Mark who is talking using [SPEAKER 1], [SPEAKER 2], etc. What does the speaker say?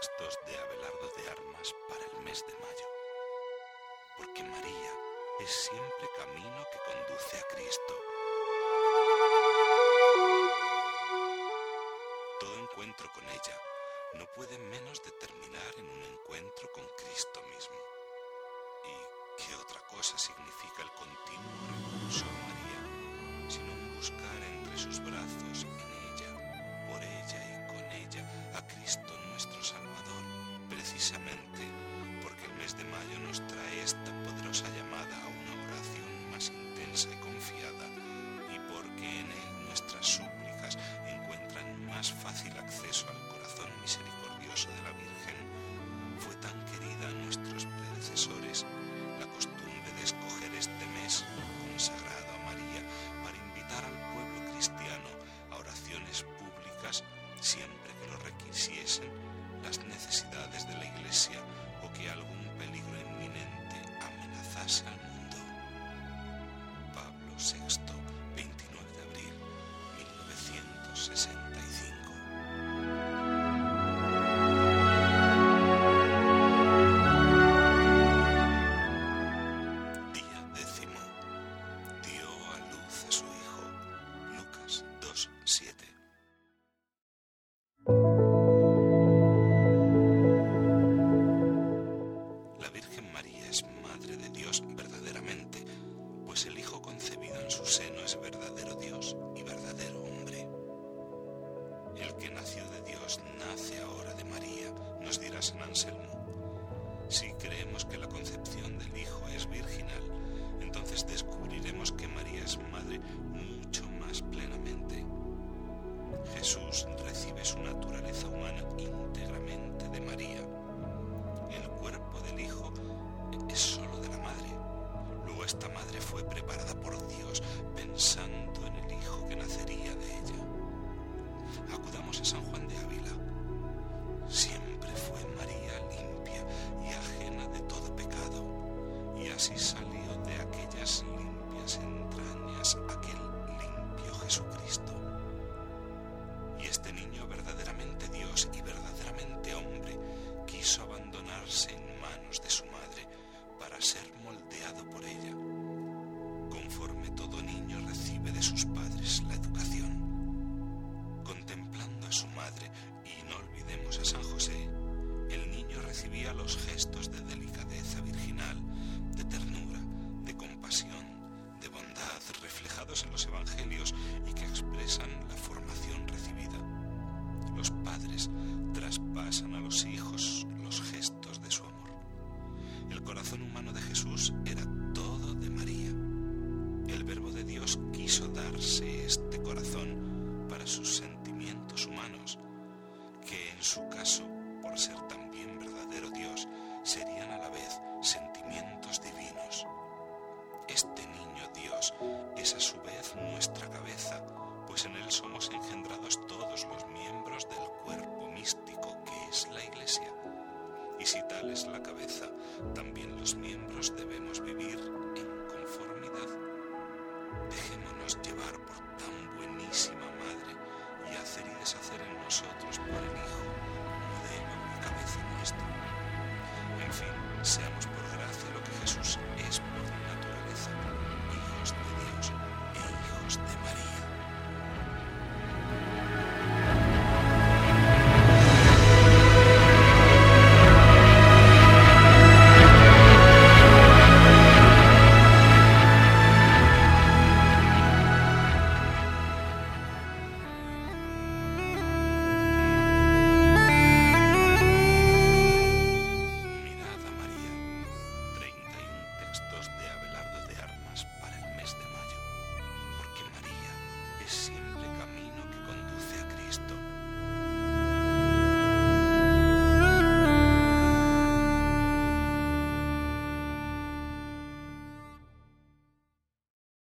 [SPEAKER 1] textos de Abelardo de Armas para el mes de mayo. Porque María es siempre camino que conduce a Cristo. Todo encuentro con ella no puede menos de terminar en un encuentro con Cristo mismo. ¿Y qué otra cosa significa el continuo recurso a María, sino buscar entre sus brazos businesses. Que nació de Dios nace ahora de María, nos dirá San Anselmo. Si creemos que la concepción del Hijo es virginal, entonces descubriremos que María es madre mucho más plenamente. Jesús recibe su naturaleza humana íntegramente de María. El cuerpo del Hijo es solo de la madre. Luego esta madre fue preparada por Dios pensando A San Juan de Ávila. Siempre fue María limpia y ajena de todo pecado, y así salió de aquellas limpias entrañas aquel limpio Jesucristo. Y este niño verdaderamente Dios y verdaderamente hombre quiso abandonarse en manos de su madre para ser moldeado por ella, conforme todo niño recibe de sus padres la educación. Su madre, y no olvidemos a San José, el niño recibía los gestos de delicadeza virginal, de ternura, de compasión, de bondad reflejados en los evangelios y que expresan la formación recibida. Los padres traspasan a los hijos los gestos de su amor. El corazón humano de Jesús era todo de María. El Verbo de Dios quiso darse este corazón para sus sentimientos humanos, que en su caso, por ser también verdadero Dios, serían a la vez sentimientos divinos. Este niño Dios es a su vez nuestra cabeza, pues en él somos engendrados todos los miembros del cuerpo místico que es la Iglesia. Y si tal es la cabeza, también los miembros debemos vivir en conformidad. Dejémonos llevar what I need. de haber.